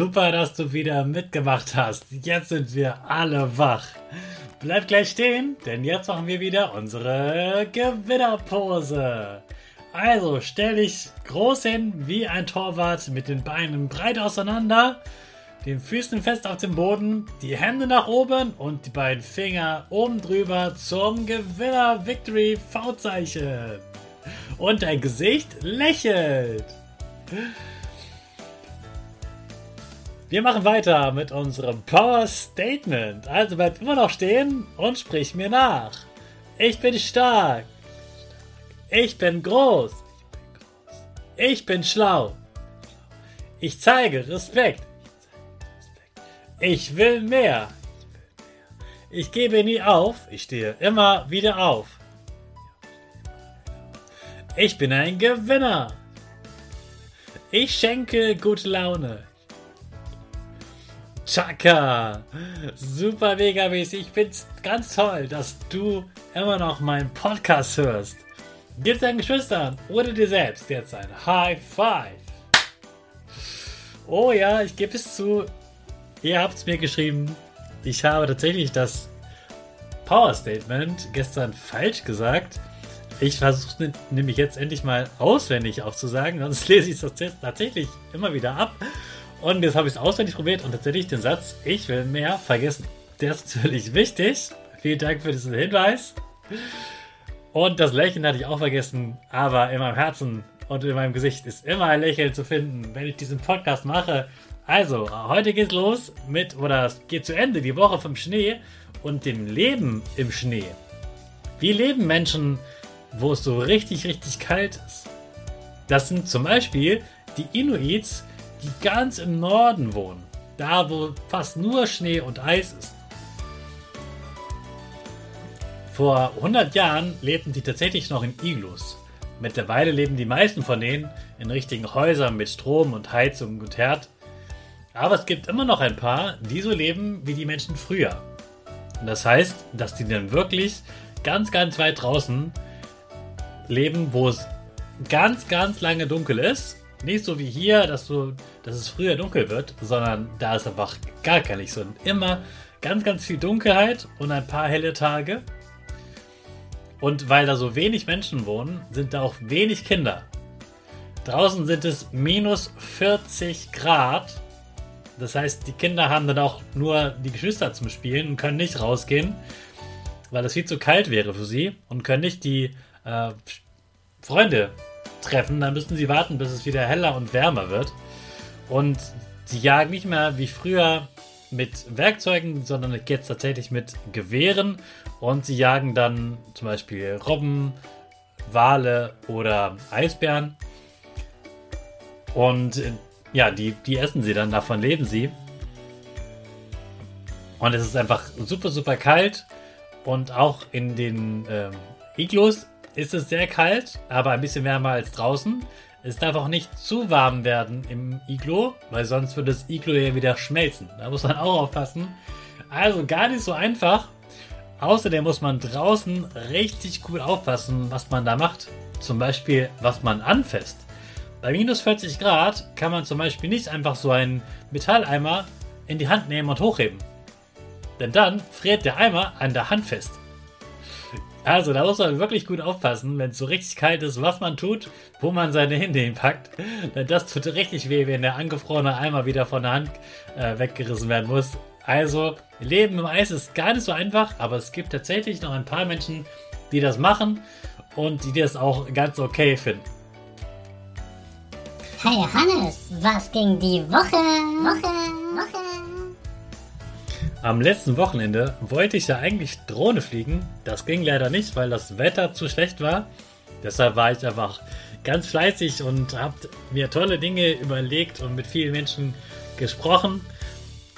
Super, dass du wieder mitgemacht hast. Jetzt sind wir alle wach. Bleib gleich stehen, denn jetzt machen wir wieder unsere Gewinnerpose. Also stell dich groß hin wie ein Torwart mit den Beinen breit auseinander, den Füßen fest auf dem Boden, die Hände nach oben und die beiden Finger oben drüber zum Gewinner Victory V-Zeichen. Und dein Gesicht lächelt. Wir machen weiter mit unserem Power Statement. Also bleib immer noch stehen und sprich mir nach. Ich bin stark. Ich bin groß. Ich bin schlau. Ich zeige Respekt. Ich will mehr. Ich gebe nie auf. Ich stehe immer wieder auf. Ich bin ein Gewinner. Ich schenke gute Laune. Chaka! Super mega mäßig. Ich find's ganz toll, dass du immer noch meinen Podcast hörst. Gib deinen Geschwistern oder dir selbst jetzt ein High Five. Oh ja, ich gebe es zu. Ihr habt es mir geschrieben. Ich habe tatsächlich das Power Statement gestern falsch gesagt. Ich versuche nämlich jetzt endlich mal auswendig aufzusagen, sonst lese ich es tatsächlich immer wieder ab. Und jetzt habe ich es auswendig probiert und tatsächlich den Satz, ich will mehr vergessen. Der ist natürlich wichtig. Vielen Dank für diesen Hinweis. Und das Lächeln hatte ich auch vergessen, aber in meinem Herzen und in meinem Gesicht ist immer ein Lächeln zu finden, wenn ich diesen Podcast mache. Also, heute geht's los mit, oder es geht zu Ende, die Woche vom Schnee und dem Leben im Schnee. Wie leben Menschen, wo es so richtig, richtig kalt ist? Das sind zum Beispiel die Inuits, die ganz im Norden wohnen, da wo fast nur Schnee und Eis ist. Vor 100 Jahren lebten die tatsächlich noch in Iglus. Mittlerweile leben die meisten von denen in richtigen Häusern mit Strom und Heizung und Herd. Aber es gibt immer noch ein paar, die so leben wie die Menschen früher. Und das heißt, dass die dann wirklich ganz, ganz weit draußen leben, wo es ganz, ganz lange dunkel ist nicht so wie hier, dass, du, dass es früher dunkel wird, sondern da ist einfach gar kein Licht. Und immer ganz, ganz viel Dunkelheit und ein paar helle Tage. Und weil da so wenig Menschen wohnen, sind da auch wenig Kinder. Draußen sind es minus 40 Grad. Das heißt, die Kinder haben dann auch nur die Geschwister zum Spielen und können nicht rausgehen, weil es viel zu kalt wäre für sie und können nicht die äh, Freunde treffen, dann müssen sie warten, bis es wieder heller und wärmer wird. Und sie jagen nicht mehr wie früher mit Werkzeugen, sondern jetzt tatsächlich mit Gewehren. Und sie jagen dann zum Beispiel Robben, Wale oder Eisbären. Und äh, ja, die, die essen sie dann, davon leben sie. Und es ist einfach super, super kalt. Und auch in den ähm, Iglus ist es sehr kalt, aber ein bisschen wärmer als draußen. Es darf auch nicht zu warm werden im Iglo, weil sonst würde das Iglo ja wieder schmelzen. Da muss man auch aufpassen. Also gar nicht so einfach. Außerdem muss man draußen richtig gut aufpassen, was man da macht. Zum Beispiel, was man anfasst. Bei minus 40 Grad kann man zum Beispiel nicht einfach so einen Metalleimer in die Hand nehmen und hochheben. Denn dann friert der Eimer an der Hand fest. Also da muss man wirklich gut aufpassen, wenn es so richtig kalt ist, was man tut, wo man seine Hände hinpackt. Denn das tut richtig weh, wenn der angefrorene Eimer wieder von der Hand äh, weggerissen werden muss. Also, Leben im Eis ist gar nicht so einfach, aber es gibt tatsächlich noch ein paar Menschen, die das machen und die das auch ganz okay finden. Hey Hannes, was ging die Woche? Woche, Woche. Am letzten Wochenende wollte ich ja eigentlich Drohne fliegen. Das ging leider nicht, weil das Wetter zu schlecht war. Deshalb war ich einfach ganz fleißig und habe mir tolle Dinge überlegt und mit vielen Menschen gesprochen.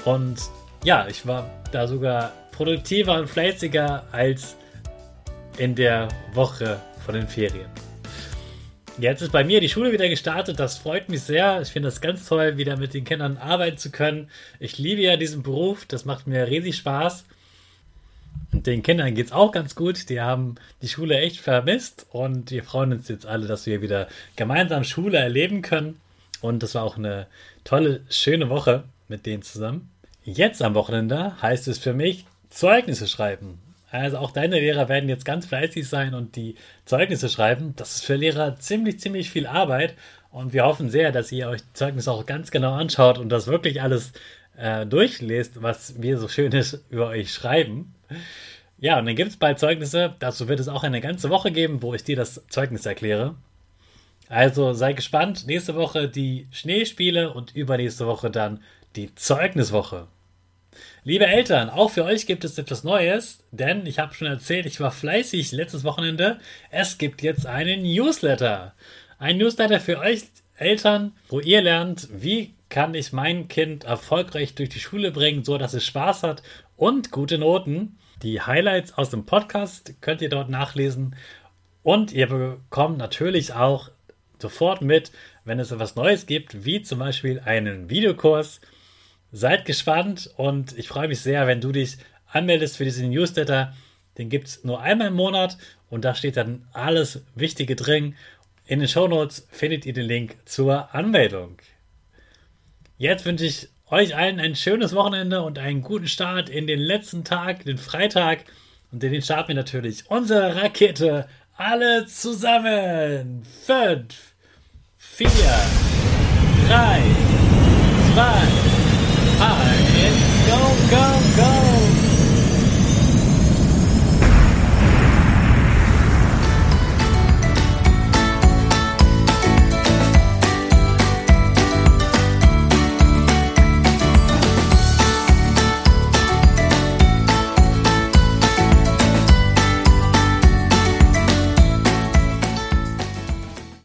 Und ja, ich war da sogar produktiver und fleißiger als in der Woche von den Ferien. Jetzt ist bei mir die Schule wieder gestartet. Das freut mich sehr. Ich finde das ganz toll, wieder mit den Kindern arbeiten zu können. Ich liebe ja diesen Beruf. Das macht mir riesig Spaß. Und den Kindern geht es auch ganz gut. Die haben die Schule echt vermisst und wir freuen uns jetzt alle, dass wir wieder gemeinsam Schule erleben können. Und das war auch eine tolle, schöne Woche mit denen zusammen. Jetzt am Wochenende heißt es für mich Zeugnisse schreiben. Also auch deine Lehrer werden jetzt ganz fleißig sein und die Zeugnisse schreiben. Das ist für Lehrer ziemlich, ziemlich viel Arbeit. Und wir hoffen sehr, dass ihr euch die Zeugnisse auch ganz genau anschaut und das wirklich alles äh, durchlest, was wir so Schönes über euch schreiben. Ja, und dann gibt es bald Zeugnisse. Dazu wird es auch eine ganze Woche geben, wo ich dir das Zeugnis erkläre. Also sei gespannt. Nächste Woche die Schneespiele und übernächste Woche dann die Zeugniswoche. Liebe Eltern, auch für euch gibt es etwas Neues, denn ich habe schon erzählt, ich war fleißig letztes Wochenende. Es gibt jetzt einen Newsletter. Ein Newsletter für euch Eltern, wo ihr lernt, wie kann ich mein Kind erfolgreich durch die Schule bringen, so dass es Spaß hat und gute Noten. Die Highlights aus dem Podcast könnt ihr dort nachlesen und ihr bekommt natürlich auch sofort mit, wenn es etwas Neues gibt, wie zum Beispiel einen Videokurs Seid gespannt und ich freue mich sehr, wenn du dich anmeldest für diesen Newsletter. Den gibt es nur einmal im Monat und da steht dann alles Wichtige drin. In den Show Notes findet ihr den Link zur Anmeldung. Jetzt wünsche ich euch allen ein schönes Wochenende und einen guten Start in den letzten Tag, den Freitag. Und in den starten wir natürlich unsere Rakete alle zusammen. Fünf, vier, drei, zwei, Go, go, go!